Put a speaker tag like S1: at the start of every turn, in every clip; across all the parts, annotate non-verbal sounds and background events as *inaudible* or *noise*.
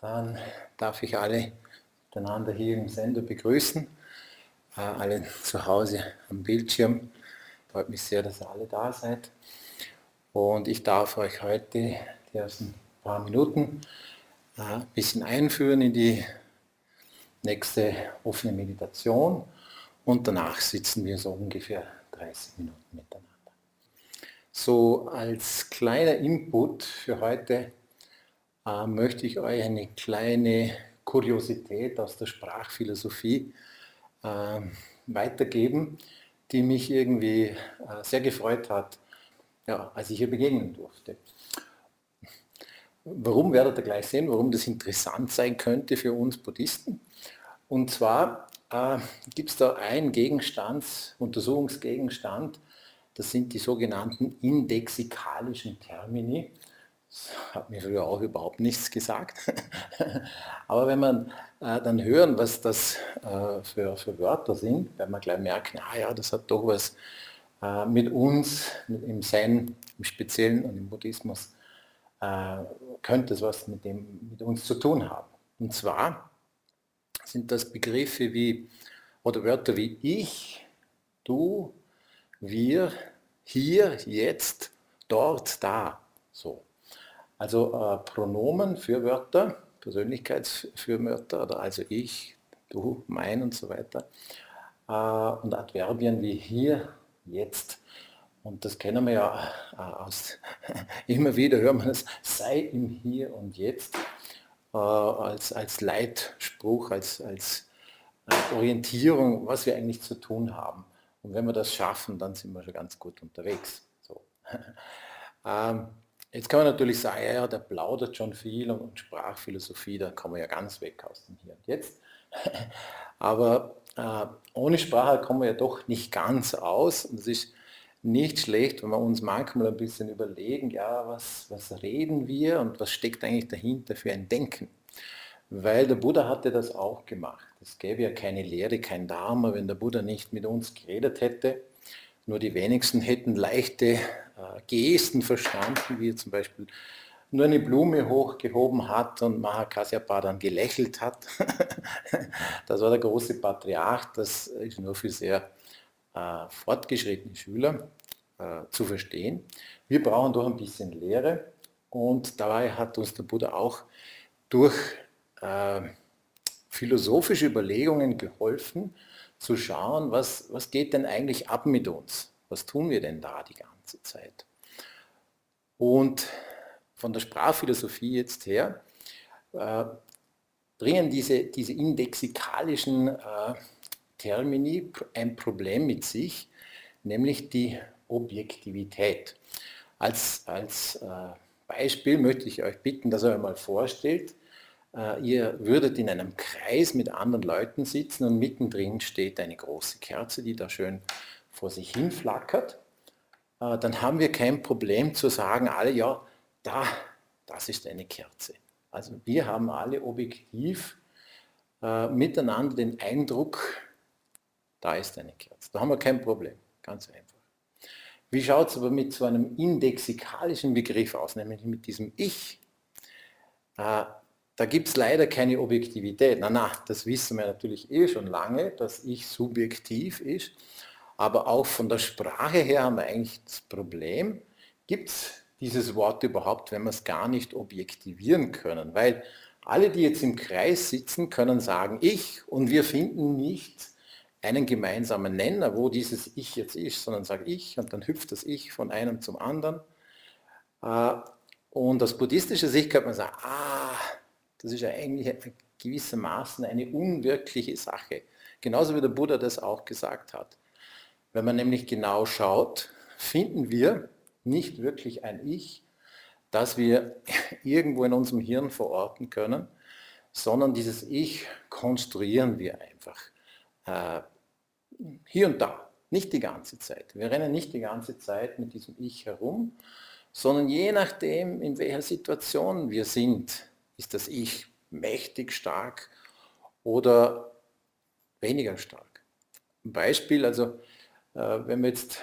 S1: Dann darf ich alle miteinander hier im Sender begrüßen, äh, alle zu Hause am Bildschirm. Freut mich sehr, dass ihr alle da seid. Und ich darf euch heute die ersten paar Minuten äh, ein bisschen einführen in die nächste offene Meditation und danach sitzen wir so ungefähr 30 Minuten miteinander. So als kleiner Input für heute äh, möchte ich euch eine kleine Kuriosität aus der Sprachphilosophie äh, weitergeben, die mich irgendwie äh, sehr gefreut hat, ja, als ich ihr begegnen durfte. Warum werdet ihr gleich sehen, warum das interessant sein könnte für uns Buddhisten? Und zwar äh, gibt es da einen Gegenstand, Untersuchungsgegenstand, das sind die sogenannten indexikalischen Termini. Hat mir früher auch überhaupt nichts gesagt. *laughs* Aber wenn man äh, dann hören, was das äh, für, für Wörter sind, werden man gleich merken, ah ja, das hat doch was äh, mit uns, mit, im Zen, im Speziellen und im Buddhismus, äh, könnte es was mit, dem, mit uns zu tun haben. Und zwar sind das Begriffe wie, oder Wörter wie ich, du, wir, hier, jetzt, dort, da. So. Also äh, Pronomen für Wörter, Persönlichkeitsfürwörter, oder also ich, du, mein und so weiter. Äh, und Adverbien wie hier, jetzt. Und das kennen wir ja äh, aus, *laughs* immer wieder hören wir das, sei im Hier und Jetzt äh, als, als Leitspruch, als, als Orientierung, was wir eigentlich zu tun haben. Und wenn wir das schaffen, dann sind wir schon ganz gut unterwegs. So. *laughs* ähm, Jetzt kann man natürlich sagen, ja, der plaudert schon viel und Sprachphilosophie, da kommen wir ja ganz weg aus dem Hier und Jetzt. *laughs* Aber äh, ohne Sprache kommen wir ja doch nicht ganz aus. Und es ist nicht schlecht, wenn wir uns manchmal ein bisschen überlegen, ja, was, was reden wir und was steckt eigentlich dahinter für ein Denken. Weil der Buddha hatte das auch gemacht. Es gäbe ja keine Lehre, kein Dharma, wenn der Buddha nicht mit uns geredet hätte. Nur die wenigsten hätten leichte Gesten verstanden, wie zum Beispiel nur eine Blume hochgehoben hat und Mahakasyapa dann gelächelt hat. *laughs* das war der große Patriarch, das ist nur für sehr äh, fortgeschrittene Schüler äh, zu verstehen. Wir brauchen doch ein bisschen Lehre und dabei hat uns der Buddha auch durch äh, philosophische Überlegungen geholfen, zu schauen, was, was geht denn eigentlich ab mit uns? Was tun wir denn da die ganze Zeit? Und von der Sprachphilosophie jetzt her äh, bringen diese, diese indexikalischen äh, Termini ein Problem mit sich, nämlich die Objektivität. Als, als äh, Beispiel möchte ich euch bitten, dass ihr euch mal vorstellt, äh, ihr würdet in einem Kreis mit anderen Leuten sitzen und mittendrin steht eine große Kerze, die da schön vor sich hin flackert. Äh, dann haben wir kein Problem zu sagen, alle, ja, da, das ist eine Kerze. Also wir haben alle objektiv äh, miteinander den Eindruck, da ist eine Kerze. Da haben wir kein Problem, ganz einfach. Wie schaut es aber mit so einem indexikalischen Begriff aus, nämlich mit diesem Ich? Da gibt es leider keine Objektivität. Na, na, das wissen wir natürlich eh schon lange, dass ich subjektiv ist. Aber auch von der Sprache her haben wir eigentlich das Problem, gibt es dieses Wort überhaupt, wenn wir es gar nicht objektivieren können? Weil alle, die jetzt im Kreis sitzen, können sagen ich und wir finden nicht einen gemeinsamen Nenner, wo dieses Ich jetzt ist, sondern sage ich und dann hüpft das Ich von einem zum anderen. Äh, und aus buddhistischer Sicht könnte man sagen, ah, das ist ja eigentlich gewissermaßen eine unwirkliche Sache. Genauso wie der Buddha das auch gesagt hat. Wenn man nämlich genau schaut, finden wir nicht wirklich ein Ich, das wir *laughs* irgendwo in unserem Hirn verorten können, sondern dieses Ich konstruieren wir einfach. Äh, hier und da, nicht die ganze Zeit. Wir rennen nicht die ganze Zeit mit diesem Ich herum, sondern je nachdem, in welcher Situation wir sind, ist das Ich mächtig stark oder weniger stark? Ein Beispiel, also wenn wir jetzt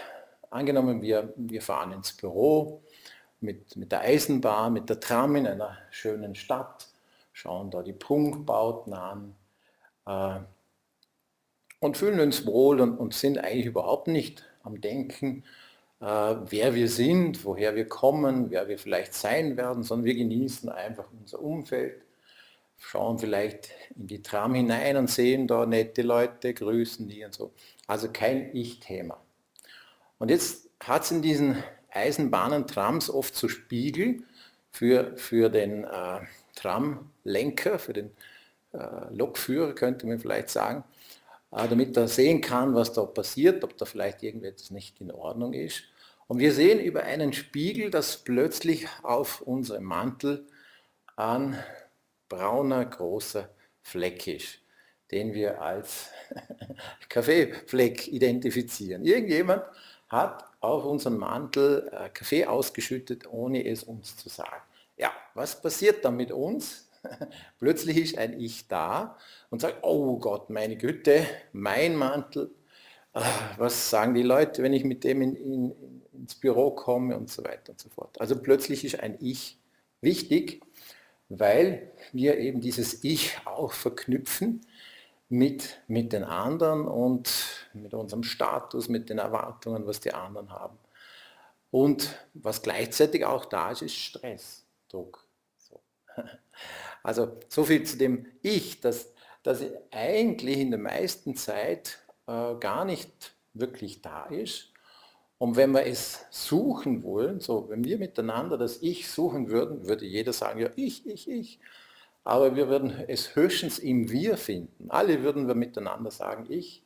S1: angenommen, wir, wir fahren ins Büro mit, mit der Eisenbahn, mit der Tram in einer schönen Stadt, schauen da die Prunkbauten an äh, und fühlen uns wohl und, und, sind eigentlich überhaupt nicht am Denken, äh, wer wir sind, woher wir kommen, wer wir vielleicht sein werden, sondern wir genießen einfach unser Umfeld, schauen vielleicht in die Tram hinein und sehen da nette Leute, grüßen die und so. Also kein Ich-Thema. Und jetzt hat es in diesen Eisenbahnen, Trams oft so Spiegel für, für den äh, Tramlenker, für den äh, Lokführer könnte man vielleicht sagen, äh, damit er sehen kann, was da passiert, ob da vielleicht irgendetwas nicht in Ordnung ist. Und wir sehen über einen Spiegel, dass plötzlich auf unserem Mantel ein brauner großer Fleck ist, den wir als *laughs* Kaffeefleck identifizieren. Irgendjemand hat auf unseren Mantel äh, Kaffee ausgeschüttet, ohne es uns zu sagen. Ja, was passiert dann mit uns? *laughs* Plötzlich ist ein Ich da und sagt, oh Gott, meine Güte, mein Mantel, ah, was sagen die Leute, wenn ich mit dem in, in, ins Büro komme und so weiter und so fort. Also plötzlich ist ein Ich wichtig, weil wir eben dieses Ich auch verknüpfen mit, mit den anderen und mit unserem Status, mit den Erwartungen, was die anderen haben. Und was gleichzeitig auch da ist, ist Stress, Druck. So. *laughs* Also so viel zu dem Ich, dass, dass eigentlich in der meisten Zeit äh, gar nicht wirklich da ist. Und wenn wir es suchen wollen, so wenn wir miteinander das Ich suchen würden, würde jeder sagen, ja ich, ich, ich aber wir würden es höchstens im Wir finden. Alle würden wir miteinander sagen, ich.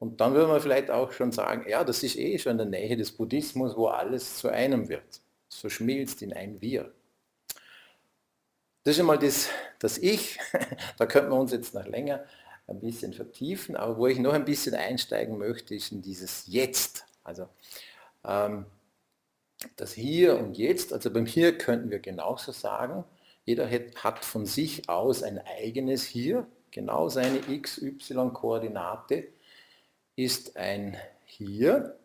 S1: Und dann würden wir vielleicht auch schon sagen, ja, das ist eh schon in der Nähe des Buddhismus, wo alles zu einem wird. Es verschmilzt in ein Wir. Das ist einmal das, das Ich. *laughs* Da könnten wir uns jetzt noch länger ein bisschen vertiefen. Aber wo ich noch ein bisschen einsteigen möchte, ist in dieses Jetzt. Also ähm, das Hier und Jetzt. Also beim Hier könnten wir genauso sagen, jeder hat von sich aus ein eigenes Hier, genau seine XY-Koordinate ist ein Hier,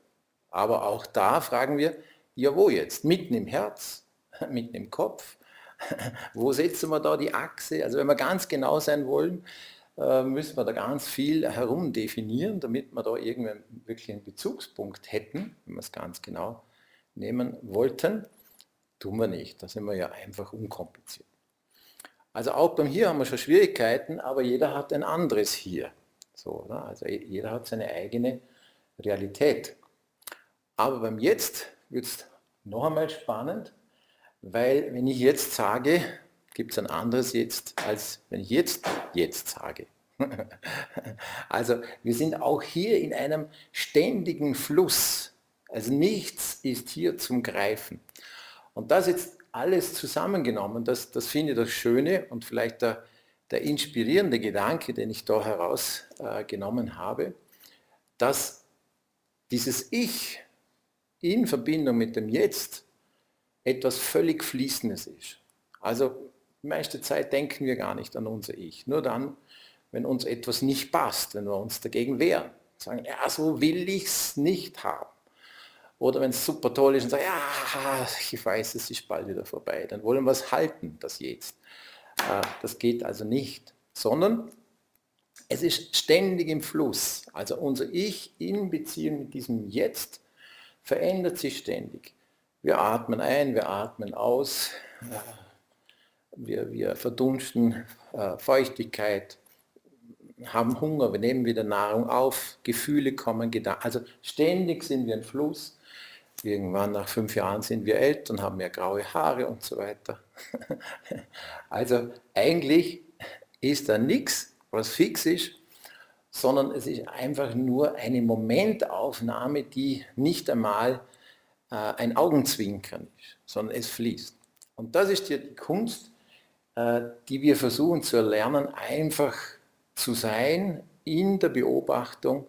S1: aber auch da fragen wir, ja wo jetzt? Mitten im Herz, *laughs* mitten im Kopf, *laughs* wo setzen wir da die Achse? Also wenn wir ganz genau sein wollen, äh, müssen wir da ganz viel herumdefinieren, damit wir da irgendwie wirklich einen Bezugspunkt hätten, wenn wir es ganz genau nehmen wollten. Tun wir nicht, da sind wir ja einfach unkompliziert. Also auch beim Hier haben wir schon Schwierigkeiten, aber jeder hat ein anderes Hier. So, oder? Also jeder hat seine eigene Realität. Aber beim Jetzt wird es noch einmal spannend, weil wenn ich jetzt sage, gibt es ein anderes Jetzt, als wenn ich jetzt jetzt sage. *laughs* also wir sind auch hier in einem ständigen Fluss. Also nichts ist hier zum Greifen. Und das jetzt alles zusammengenommen, das, das finde ich das Schöne und vielleicht der, der inspirierende Gedanke, den ich da herausgenommen äh, habe, dass dieses Ich in Verbindung mit dem Jetzt etwas völlig Fließendes ist. Also die meiste Zeit denken wir gar nicht an unser Ich. Nur dann, wenn uns etwas nicht passt, wenn wir uns dagegen wehren. Sagen, ja, so will ich es nicht haben. Oder wenn es super toll ist und sagt, ja, ich weiß, es ist bald wieder vorbei, dann wollen wir es halten, das jetzt. Äh, das geht also nicht, sondern es ist ständig im Fluss. Also unser Ich in Beziehung mit diesem Jetzt verändert sich ständig. Wir atmen ein, wir atmen aus, wir, wir verdunsten äh, Feuchtigkeit, haben Hunger, wir nehmen wieder Nahrung auf, Gefühle kommen, Gedanken. Also ständig sind wir im Fluss Irgendwann nach fünf Jahren sind wir älter und haben mehr graue Haare und so weiter. *laughs* Also eigentlich ist da nichts, was fix ist, sondern es ist einfach nur eine Momentaufnahme, die nicht einmal äh, ein Augenzwinkern ist, sondern es fließt. Und das ist die Kunst, die wir versuchen zu erlernen, einfach zu sein in der Beobachtung,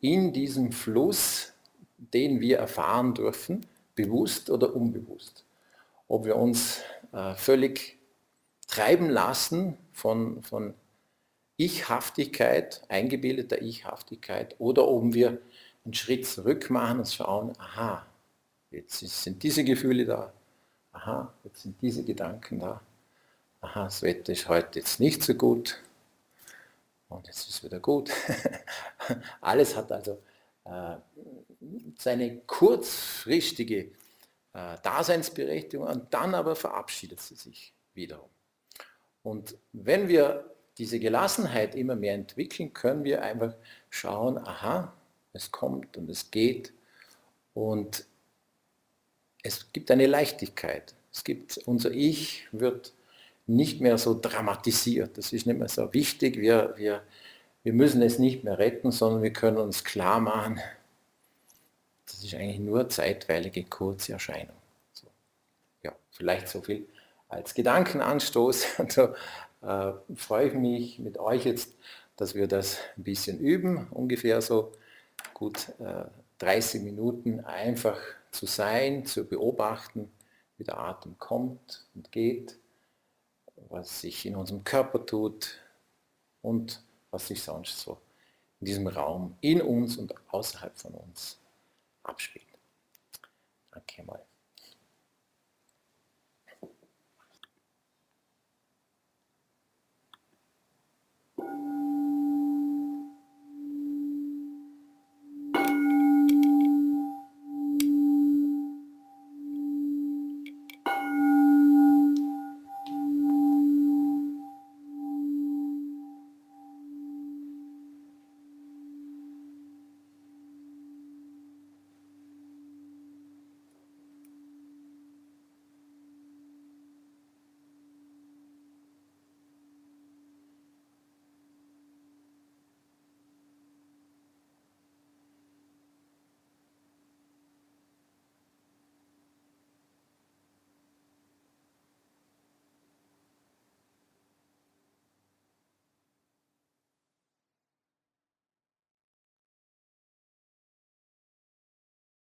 S1: in diesem Fluss den wir erfahren dürfen, bewusst oder unbewusst. Ob wir uns äh, völlig treiben lassen von, von Ichhaftigkeit, eingebildeter Ichhaftigkeit, oder ob wir einen Schritt zurück machen und schauen, aha, jetzt sind diese Gefühle da, aha, jetzt sind diese Gedanken da. Aha, das Wetter ist heute jetzt nicht so gut und jetzt ist es wieder gut. *laughs* Alles hat also äh, seine kurzfristige äh, Daseinsberechtigung und dann aber verabschiedet sie sich wiederum. Und wenn wir diese Gelassenheit immer mehr entwickeln, können wir einfach schauen, aha, es kommt und es geht und es gibt eine Leichtigkeit. Es gibt, unser Ich wird nicht mehr so dramatisiert. Das ist nicht mehr so wichtig. Wir, wir, wir müssen es nicht mehr retten, sondern wir können uns klar machen, das ist eigentlich nur zeitweilige kurze Erscheinung. So. Ja, vielleicht so viel als Gedankenanstoß. *laughs* Also, äh, freue ich mich mit euch jetzt, dass wir das ein bisschen üben, ungefähr so gut äh, 30 Minuten einfach zu sein, zu beobachten, wie der Atem kommt und geht, was sich in unserem Körper tut und was sich sonst so in diesem Raum in uns und außerhalb von uns abspielt. Danke mal.